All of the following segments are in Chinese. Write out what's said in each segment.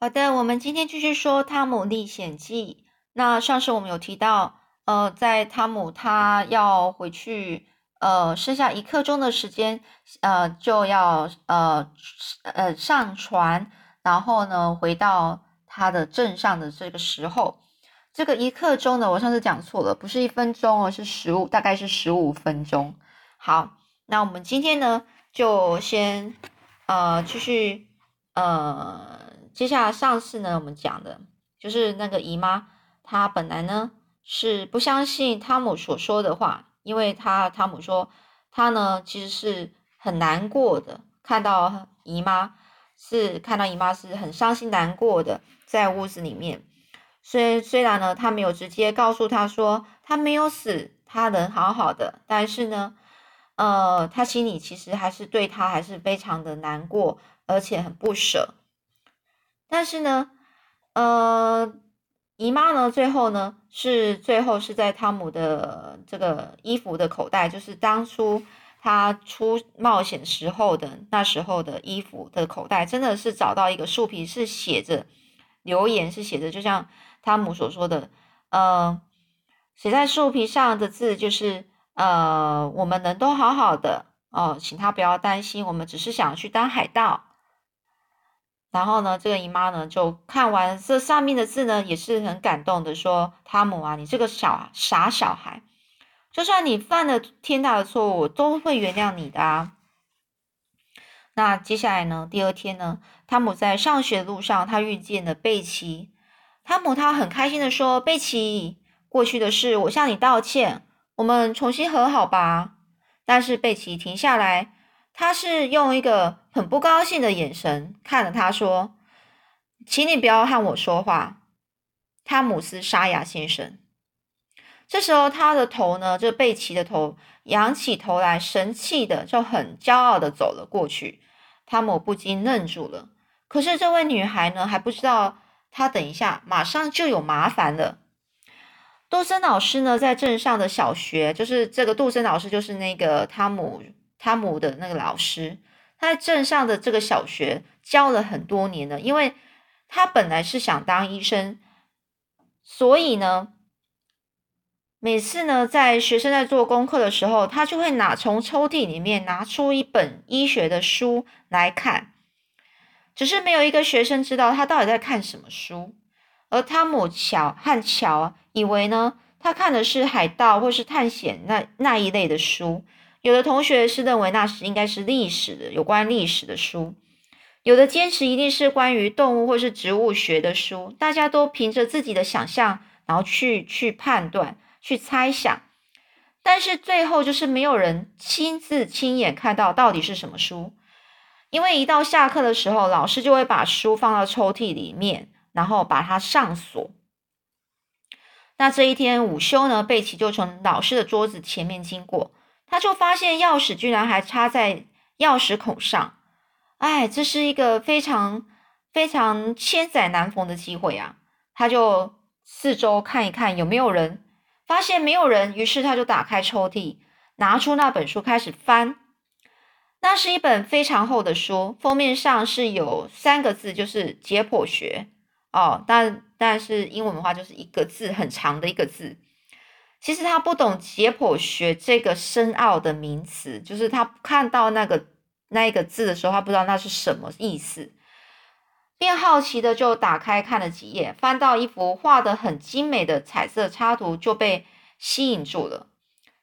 好的，我们今天继续说《汤姆历险记》。那上次我们有提到，呃，在汤姆他要回去，呃，剩下一刻钟的时间，呃，就要呃呃上船，然后呢，回到他的镇上的这个时候，这个一刻钟呢，我上次讲错了，不是一分钟哦，是十五，大概是十五分钟。好，那我们今天呢，就先呃继续呃。接下来上次呢，我们讲的就是那个姨妈，她本来呢是不相信汤姆所说的话，因为她汤姆说她呢其实是很难过的，看到姨妈是看到姨妈是很伤心难过的，在屋子里面。虽虽然呢，他没有直接告诉她说她没有死，她人好好的，但是呢，呃，他心里其实还是对她还是非常的难过，而且很不舍。但是呢，呃，姨妈呢，最后呢，是最后是在汤姆的这个衣服的口袋，就是当初他出冒险时候的那时候的衣服的口袋，真的是找到一个树皮，是写着留言，是写着，就像汤姆所说的，呃，写在树皮上的字就是，呃，我们人都好好的哦，请他不要担心，我们只是想去当海盗。然后呢，这个姨妈呢就看完这上面的字呢，也是很感动的，说：“汤姆啊，你这个小傻小孩，就算你犯了天大的错误，我都会原谅你的啊。”那接下来呢，第二天呢，汤姆在上学路上，他遇见了贝奇。汤姆他很开心的说：“贝奇，过去的事我向你道歉，我们重新和好吧。”但是贝奇停下来。他是用一个很不高兴的眼神看着他，说：“请你不要和我说话，汤姆斯沙哑先生。”这时候，他的头呢，这贝奇的头仰起头来，神气的就很骄傲的走了过去。汤姆不禁愣住了。可是这位女孩呢，还不知道她等一下马上就有麻烦了。杜森老师呢，在镇上的小学，就是这个杜森老师，就是那个汤姆。汤姆的那个老师，他在镇上的这个小学教了很多年了，因为他本来是想当医生，所以呢，每次呢在学生在做功课的时候，他就会拿从抽屉里面拿出一本医学的书来看，只是没有一个学生知道他到底在看什么书，而汤姆乔和乔以为呢，他看的是海盗或是探险那那一类的书。有的同学是认为那是应该是历史的有关历史的书，有的坚持一定是关于动物或是植物学的书。大家都凭着自己的想象，然后去去判断、去猜想，但是最后就是没有人亲自亲眼看到到底是什么书，因为一到下课的时候，老师就会把书放到抽屉里面，然后把它上锁。那这一天午休呢，贝奇就从老师的桌子前面经过。他就发现钥匙居然还插在钥匙孔上，哎，这是一个非常非常千载难逢的机会啊！他就四周看一看有没有人，发现没有人，于是他就打开抽屉，拿出那本书开始翻。那是一本非常厚的书，封面上是有三个字，就是解剖学哦，但但是英文的话就是一个字，很长的一个字。其实他不懂解剖学这个深奥的名词，就是他看到那个那一个字的时候，他不知道那是什么意思，便好奇的就打开看了几页，翻到一幅画的很精美的彩色插图，就被吸引住了。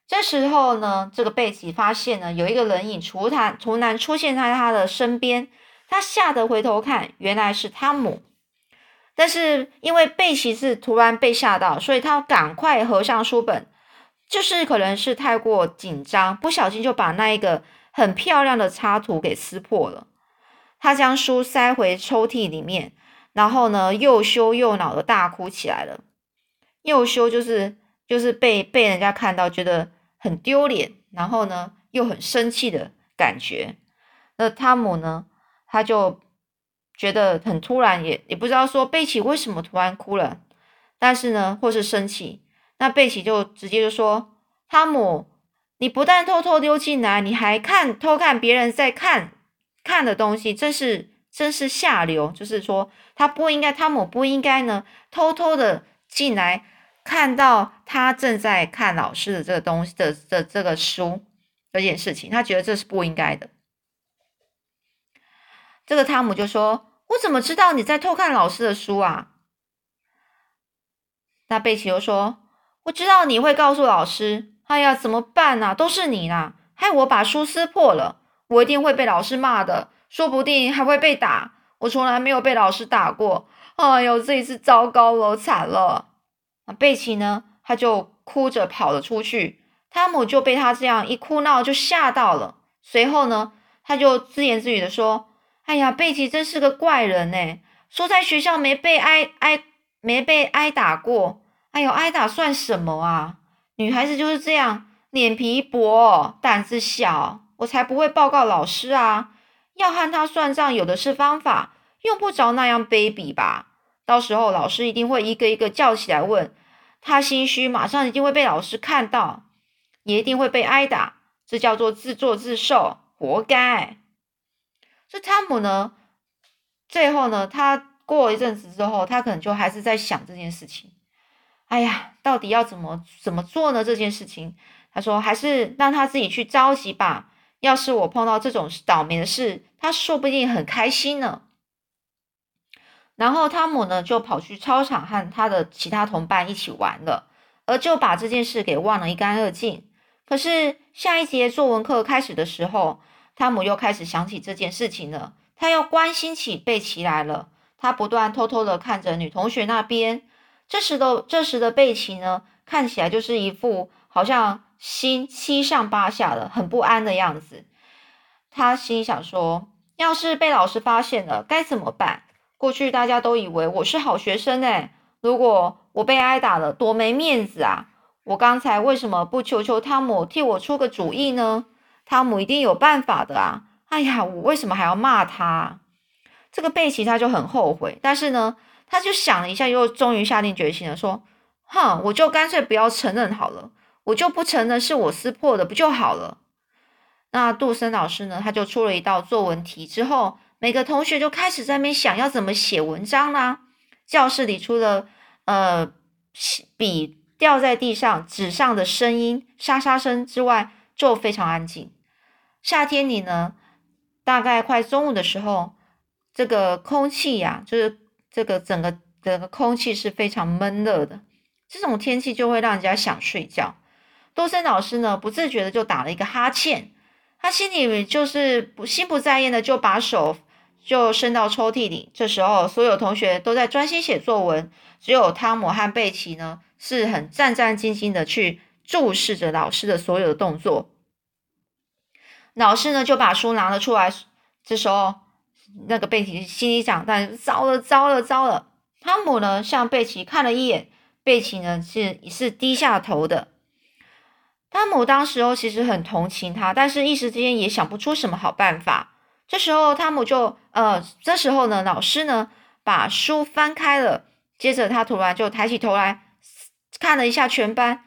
这时候呢，这个贝奇发现呢，有一个人影突然突然出现在他的身边，他吓得回头看，原来是汤姆。但是因为贝奇是突然被吓到，所以他赶快合上书本，就是可能是太过紧张，不小心就把那一个很漂亮的插图给撕破了。他将书塞回抽屉里面，然后呢又羞又恼的大哭起来了。又羞就是就是被被人家看到觉得很丢脸，然后呢又很生气的感觉。那汤姆呢，他就。觉得很突然，也也不知道说贝奇为什么突然哭了，但是呢，或是生气，那贝奇就直接就说：“汤姆，你不但偷偷溜进来，你还看偷看别人在看看的东西，真是真是下流。就是说，他不应该，汤姆不应该呢，偷偷的进来，看到他正在看老师的这个东西的的这个书这件事情，他觉得这是不应该的。这个汤姆就说：“我怎么知道你在偷看老师的书啊？”那贝奇又说：“我知道你会告诉老师。哎呀，怎么办呢？都是你啦，害我把书撕破了。我一定会被老师骂的，说不定还会被打。我从来没有被老师打过。哎呦，这一次糟糕了，惨了！”那贝奇呢？他就哭着跑了出去。汤姆就被他这样一哭闹就吓到了。随后呢，他就自言自语的说。哎呀，贝奇真是个怪人呢！说在学校没被挨挨没被挨打过，哎呦，挨打算什么啊？女孩子就是这样，脸皮薄，胆子小，我才不会报告老师啊！要和他算账，有的是方法，用不着那样卑鄙吧？到时候老师一定会一个一个叫起来问，他心虚，马上一定会被老师看到，也一定会被挨打，这叫做自作自受，活该！这汤姆呢？最后呢？他过一阵子之后，他可能就还是在想这件事情。哎呀，到底要怎么怎么做呢？这件事情，他说还是让他自己去着急吧。要是我碰到这种倒霉的事，他说不定很开心呢。然后汤姆呢，就跑去操场和他的其他同伴一起玩了，而就把这件事给忘了一干二净。可是下一节作文课开始的时候，汤姆又开始想起这件事情了，他又关心起贝奇来了。他不断偷偷的看着女同学那边。这时的这时的贝奇呢，看起来就是一副好像心七上八下的，很不安的样子。他心想说：“要是被老师发现了，该怎么办？过去大家都以为我是好学生哎，如果我被挨打了，多没面子啊！我刚才为什么不求求汤姆替我出个主意呢？”汤姆一定有办法的啊！哎呀，我为什么还要骂他？这个贝奇他就很后悔，但是呢，他就想了一下，又终于下定决心了，说：“哼，我就干脆不要承认好了，我就不承认是我撕破的，不就好了？”那杜森老师呢，他就出了一道作文题之后，每个同学就开始在那边想要怎么写文章啦。教室里除了呃笔掉在地上、纸上的声音沙沙声之外，就非常安静。夏天里呢，大概快中午的时候，这个空气呀，就是这个整个整个空气是非常闷热的。这种天气就会让人家想睡觉。多森老师呢，不自觉的就打了一个哈欠，他心里就是不心不在焉的就把手就伸到抽屉里。这时候，所有同学都在专心写作文，只有汤姆和贝奇呢，是很战战兢兢的去注视着老师的所有的动作。老师呢就把书拿了出来，这时候那个贝奇心里想：但糟了，糟了，糟了！汤姆呢向贝奇看了一眼，贝奇呢是是低下头的。汤姆当时候其实很同情他，但是一时之间也想不出什么好办法。这时候汤姆就呃，这时候呢老师呢把书翻开了，接着他突然就抬起头来看了一下全班，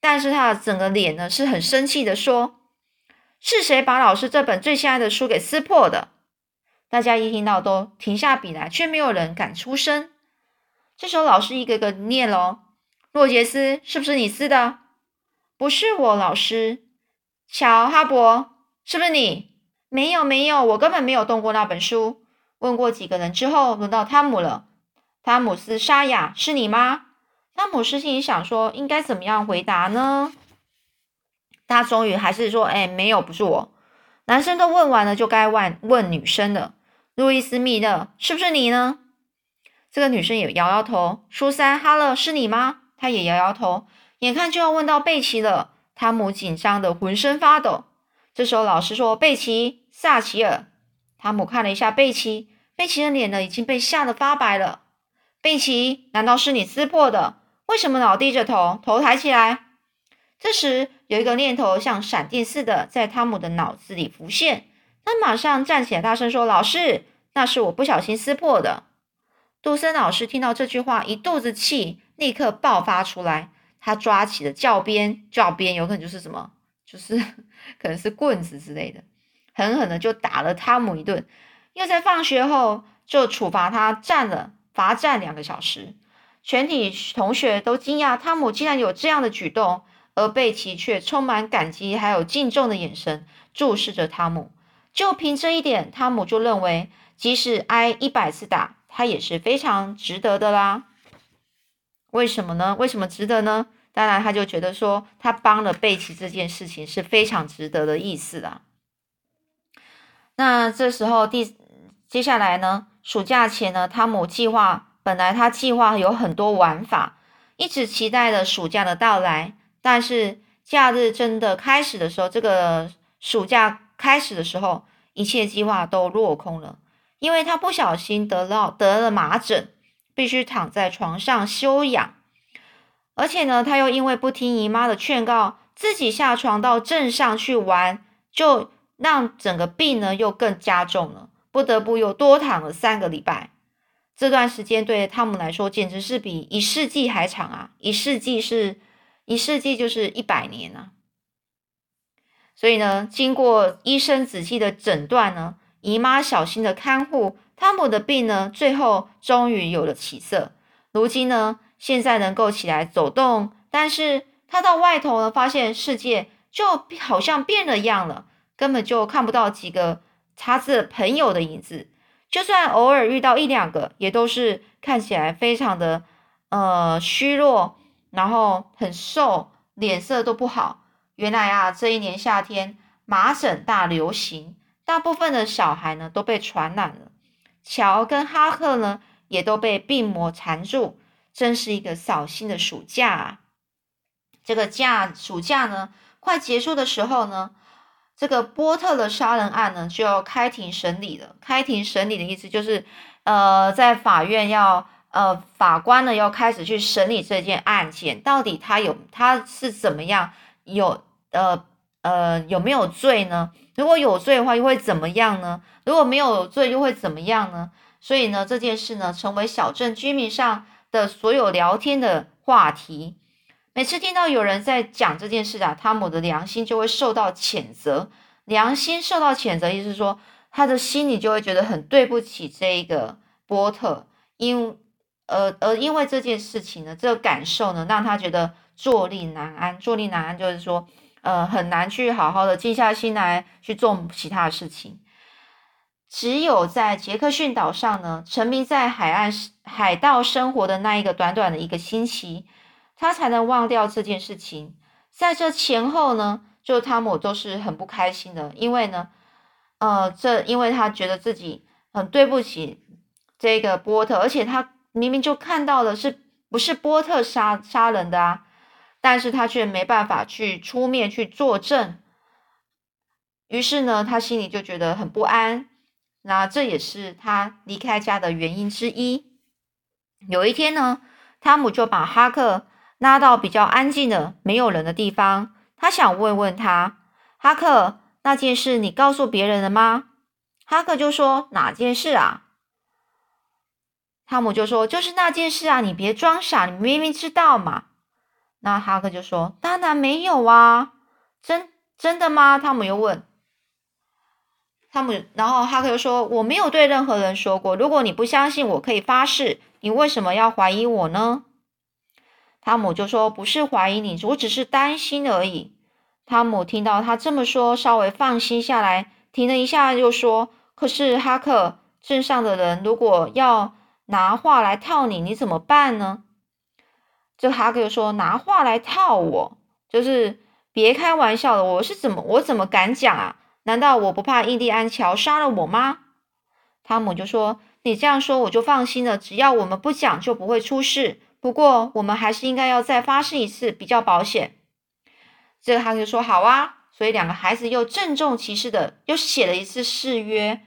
但是他的整个脸呢是很生气的说。是谁把老师这本最心爱的书给撕破的？大家一听到都停下笔来，却没有人敢出声。这时候老师一个个念喽：“洛杰斯，是不是你撕的？”“不是我，老师。”“乔哈勃，是不是你？”“没有，没有，我根本没有动过那本书。”问过几个人之后，轮到汤姆了。汤姆斯沙哑，是你吗？汤姆斯心里想说：“应该怎么样回答呢？”他终于还是说：“哎，没有，不是我。”男生都问完了，就该问问女生了。路易斯·密勒，是不是你呢？这个女生也摇摇头。苏珊·哈勒，是你吗？她也摇摇头。眼看就要问到贝奇了，汤姆紧张的浑身发抖。这时候老师说：“贝奇，萨奇尔。”汤姆看了一下贝奇，贝奇的脸呢已经被吓得发白了。贝奇，难道是你撕破的？为什么老低着头，头抬起来？这时，有一个念头像闪电似的在汤姆的脑子里浮现，他马上站起来，大声说：“老师，那是我不小心撕破的。”杜森老师听到这句话，一肚子气立刻爆发出来，他抓起了教鞭，教鞭有可能就是什么，就是 可能是棍子之类的，狠狠的就打了汤姆一顿。又在放学后就处罚他站了罚站两个小时。全体同学都惊讶汤姆竟然有这样的举动，而贝奇却充满感激还有敬重的眼神注视着汤姆。就凭这一点，汤姆就认为，即使挨一百次打，他也是非常值得的啦。为什么呢？为什么值得呢？当然，他就觉得说，他帮了贝奇这件事情是非常值得的意思啦。那这时候第接下来呢，暑假前呢，汤姆计划本来他计划有很多玩法，一直期待着暑假的到来。但是假日真的开始的时候，这个暑假开始的时候，一切计划都落空了，因为他不小心得了得了麻疹，必须躺在床上休养。而且呢，他又因为不听姨妈的劝告，自己下床到镇上去玩，就让整个病呢又更加重了，不得不又多躺了三个礼拜。这段时间对汤姆来说简直是比一世纪还长啊！一世纪是一世纪就是一百年啊！所以呢，经过医生仔细的诊断呢，姨妈小心的看护，汤姆的病呢，最后终于有了起色。如今呢。现在能够起来走动，但是他到外头呢，发现世界就好像变了样了，根本就看不到几个他的朋友的影子。就算偶尔遇到一两个，也都是看起来非常的呃虚弱，然后很瘦，脸色都不好。原来啊，这一年夏天麻疹大流行，大部分的小孩呢都被传染了。乔跟哈克呢也都被病魔缠住。真是一个扫兴的暑假啊！这个假暑假呢，快结束的时候呢，这个波特的杀人案呢就要开庭审理了。开庭审理的意思就是，呃，在法院要呃法官呢要开始去审理这件案件，到底他有他是怎么样有呃呃有没有罪呢？如果有罪的话，又会怎么样呢？如果没有罪，又会怎么样呢？所以呢，这件事呢，成为小镇居民上。的所有聊天的话题，每次听到有人在讲这件事啊，汤姆的良心就会受到谴责。良心受到谴责，意思是说他的心里就会觉得很对不起这一个波特，因呃而因为这件事情呢，这个感受呢，让他觉得坐立难安。坐立难安就是说，呃，很难去好好的静下心来去做其他的事情。只有在杰克逊岛上呢，沉迷在海岸海盗生活的那一个短短的一个星期，他才能忘掉这件事情。在这前后呢，就汤姆都是很不开心的，因为呢，呃，这因为他觉得自己很对不起这个波特，而且他明明就看到了是不是波特杀杀人的啊，但是他却没办法去出面去作证，于是呢，他心里就觉得很不安。那这也是他离开家的原因之一。有一天呢，汤姆就把哈克拉到比较安静的、没有人的地方。他想问问他：“哈克，那件事你告诉别人了吗？”哈克就说：“哪件事啊？”汤姆就说：“就是那件事啊！你别装傻，你明明知道嘛。”那哈克就说：“当然没有啊！真真的吗？”汤姆又问。汤姆，然后哈克又说：“我没有对任何人说过。如果你不相信，我可以发誓。你为什么要怀疑我呢？”汤姆就说：“不是怀疑你，我只是担心而已。”汤姆听到他这么说，稍微放心下来，停了一下，又说：“可是哈克，镇上的人如果要拿话来套你，你怎么办呢？”这哈克又说：“拿话来套我，就是别开玩笑了。我是怎么，我怎么敢讲啊？”难道我不怕印第安乔杀了我吗？汤姆就说：“你这样说我就放心了。只要我们不讲，就不会出事。不过我们还是应该要再发誓一次，比较保险。”这个他就说：“好啊。”所以两个孩子又郑重其事的又写了一次誓约。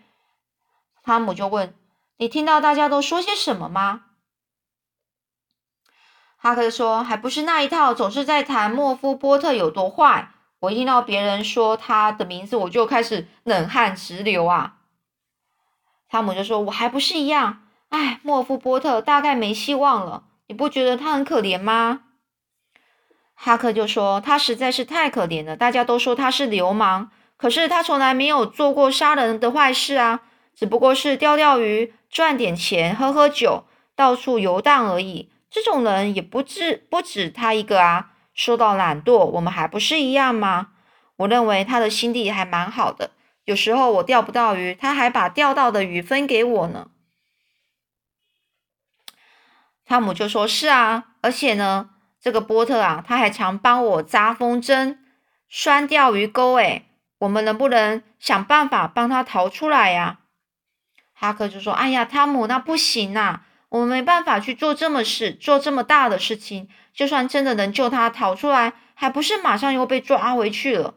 汤姆就问：“你听到大家都说些什么吗？”哈克说：“还不是那一套，总是在谈莫夫波特有多坏。”我一听到别人说他的名字，我就开始冷汗直流啊。汤姆就说：“我还不是一样，哎，莫夫波特大概没希望了。你不觉得他很可怜吗？”哈克就说：“他实在是太可怜了，大家都说他是流氓，可是他从来没有做过杀人的坏事啊。只不过是钓钓鱼、赚点钱、喝喝酒、到处游荡而已。这种人也不止不止他一个啊。说到懒惰，我们还不是一样吗？我认为他的心地还蛮好的。有时候我钓不到鱼，他还把钓到的鱼分给我呢。汤姆就说：“是啊，而且呢，这个波特啊，他还常帮我扎风筝、拴钓鱼钩。诶，我们能不能想办法帮他逃出来呀？”哈克就说：“哎呀，汤姆，那不行啊，我们没办法去做这么事，做这么大的事情。就算真的能救他逃出来，还不是马上又被抓回去了？”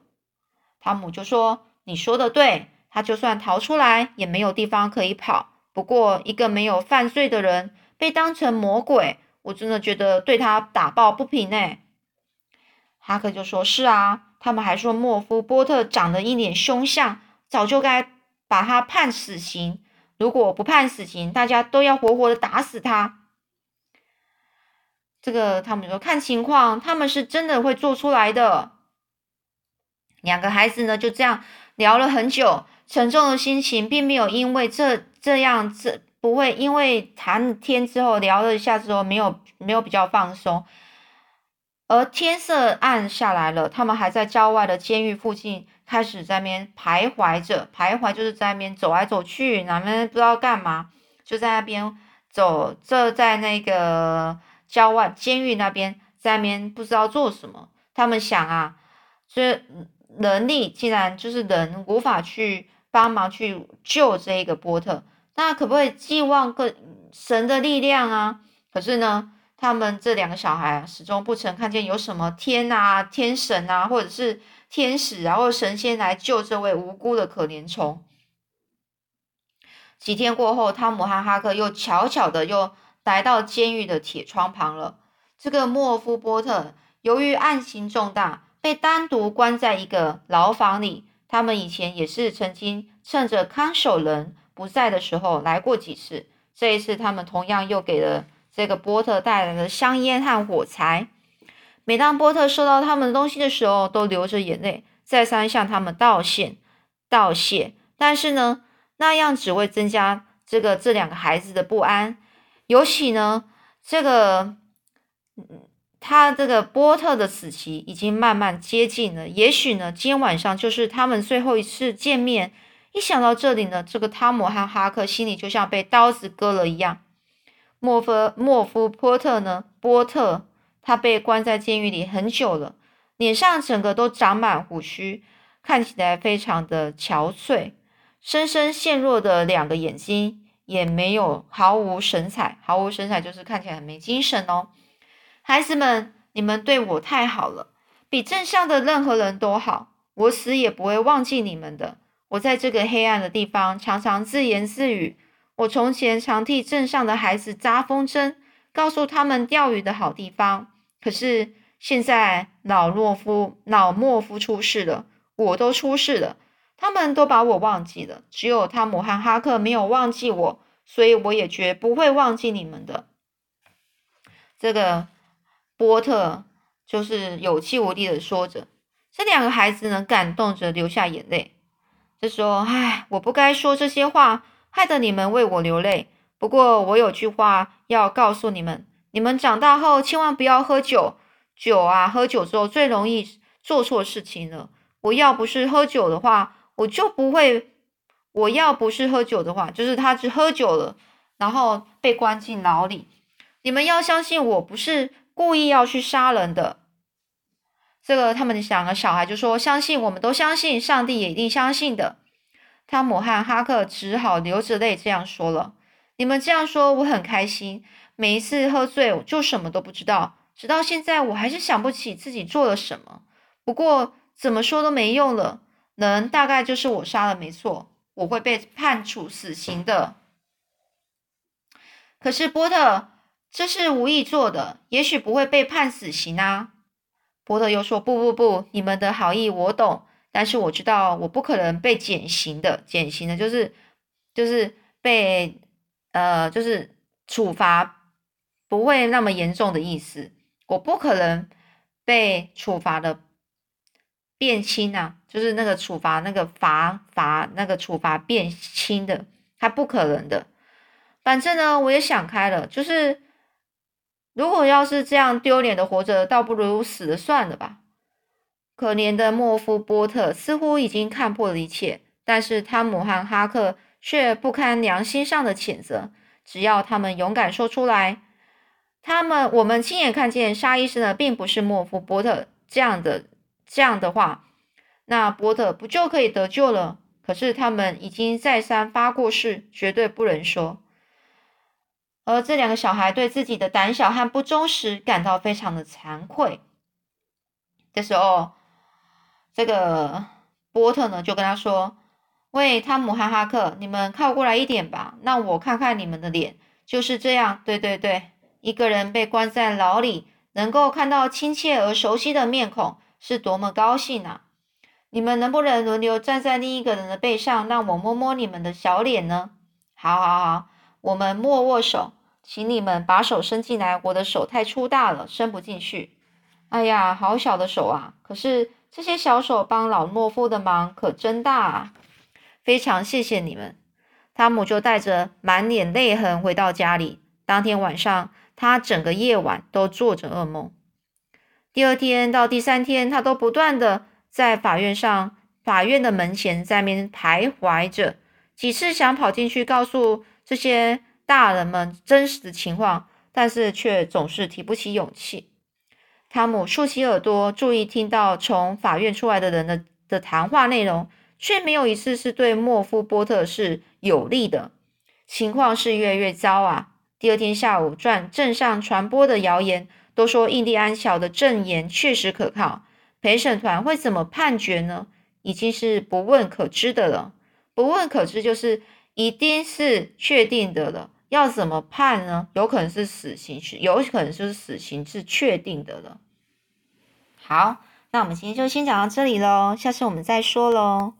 汤姆就说：“你说的对，他就算逃出来，也没有地方可以跑。不过，一个没有犯罪的人。”被当成魔鬼，我真的觉得对他打抱不平呢。哈克就说：“是啊，他们还说莫夫波特长得一脸凶相，早就该把他判死刑。如果不判死刑，大家都要活活的打死他。”这个他们说看情况，他们是真的会做出来的。两个孩子呢就这样聊了很久，沉重的心情并没有因为这这样子。不会，因为谈天之后聊了一下之后，没有没有比较放松，而天色暗下来了，他们还在郊外的监狱附近开始在那边徘徊着，徘徊就是在那边走来走去，哪边不知道干嘛，就在那边走，这在那个郊外监狱那边，在那边不知道做什么。他们想啊，这能力既然就是人无法去帮忙去救这个波特。那可不可以寄望个神的力量啊？可是呢，他们这两个小孩始终不曾看见有什么天啊、天神啊，或者是天使然后神仙来救这位无辜的可怜虫。几天过后，汤姆和哈克又悄悄的又来到监狱的铁窗旁了。这个莫夫波特由于案情重大，被单独关在一个牢房里。他们以前也是曾经趁着看守人。不在的时候来过几次，这一次他们同样又给了这个波特带来了香烟和火柴。每当波特收到他们的东西的时候，都流着眼泪，再三向他们道歉道谢。但是呢，那样只会增加这个这两个孩子的不安。尤其呢，这个他这个波特的死期已经慢慢接近了。也许呢，今天晚上就是他们最后一次见面。一想到这里呢，这个汤姆和哈克心里就像被刀子割了一样。莫夫莫夫波特呢？波特他被关在监狱里很久了，脸上整个都长满胡须，看起来非常的憔悴，深深陷落的两个眼睛也没有毫无神采，毫无神采就是看起来很没精神哦。孩子们，你们对我太好了，比镇上的任何人都好，我死也不会忘记你们的。我在这个黑暗的地方常常自言自语。我从前常替镇上的孩子扎风筝，告诉他们钓鱼的好地方。可是现在老懦夫、老莫夫出事了，我都出事了，他们都把我忘记了。只有汤姆和哈克没有忘记我，所以我也绝不会忘记你们的。这个波特就是有气无力的说着，这两个孩子呢，感动着流下眼泪。就说：“唉，我不该说这些话，害得你们为我流泪。不过我有句话要告诉你们：你们长大后千万不要喝酒。酒啊，喝酒之后最容易做错事情了。我要不是喝酒的话，我就不会。我要不是喝酒的话，就是他只喝酒了，然后被关进牢里。你们要相信，我不是故意要去杀人的。”这个他们两个小孩就说：“相信，我们都相信，上帝也一定相信的。”汤姆和哈克只好流着泪这样说了：“你们这样说，我很开心。每一次喝醉，我就什么都不知道，直到现在，我还是想不起自己做了什么。不过怎么说都没用了，人大概就是我杀了，没错，我会被判处死刑的。可是波特，这是无意做的，也许不会被判死刑啊。”波特又说：“不不不，你们的好意我懂，但是我知道我不可能被减刑的。减刑的，就是就是被呃，就是处罚不会那么严重的意思。我不可能被处罚的变轻啊，就是那个处罚那个罚罚那个处罚变轻的他不可能的。反正呢，我也想开了，就是如果要是这样丢脸的活着，倒不如死了算了吧。可怜的莫夫波特似乎已经看破了一切，但是汤姆和哈克却不堪良心上的谴责。只要他们勇敢说出来，他们我们亲眼看见沙医生呢，并不是莫夫波特这样的这样的话，那波特不就可以得救了？可是他们已经再三发过誓，绝对不能说。而这两个小孩对自己的胆小和不忠实感到非常的惭愧。这时候。这个波特呢，就跟他说：“喂，汤姆和哈克，你们靠过来一点吧，让我看看你们的脸。就是这样，对对对，一个人被关在牢里，能够看到亲切而熟悉的面孔，是多么高兴啊！你们能不能轮流站在另一个人的背上，让我摸摸你们的小脸呢？好，好，好，我们握握手，请你们把手伸进来，我的手太粗大了，伸不进去。哎呀，好小的手啊！可是。”这些小手帮老懦夫的忙可真大啊！非常谢谢你们。汤姆就带着满脸泪痕回到家里。当天晚上，他整个夜晚都做着噩梦。第二天到第三天，他都不断的在法院上、法院的门前在面徘徊着，几次想跑进去告诉这些大人们真实的情况，但是却总是提不起勇气。汤姆竖起耳朵，注意听到从法院出来的人的的谈话内容，却没有一次是对莫夫波特是有利的。情况是越来越糟啊！第二天下午，传镇上传播的谣言都说印第安小的证言确实可靠。陪审团会怎么判决呢？已经是不问可知的了。不问可知就是一定是确定的了。要怎么判呢？有可能是死刑，是有可能就是死刑是确定的了。好，那我们今天就先讲到这里喽，下次我们再说喽。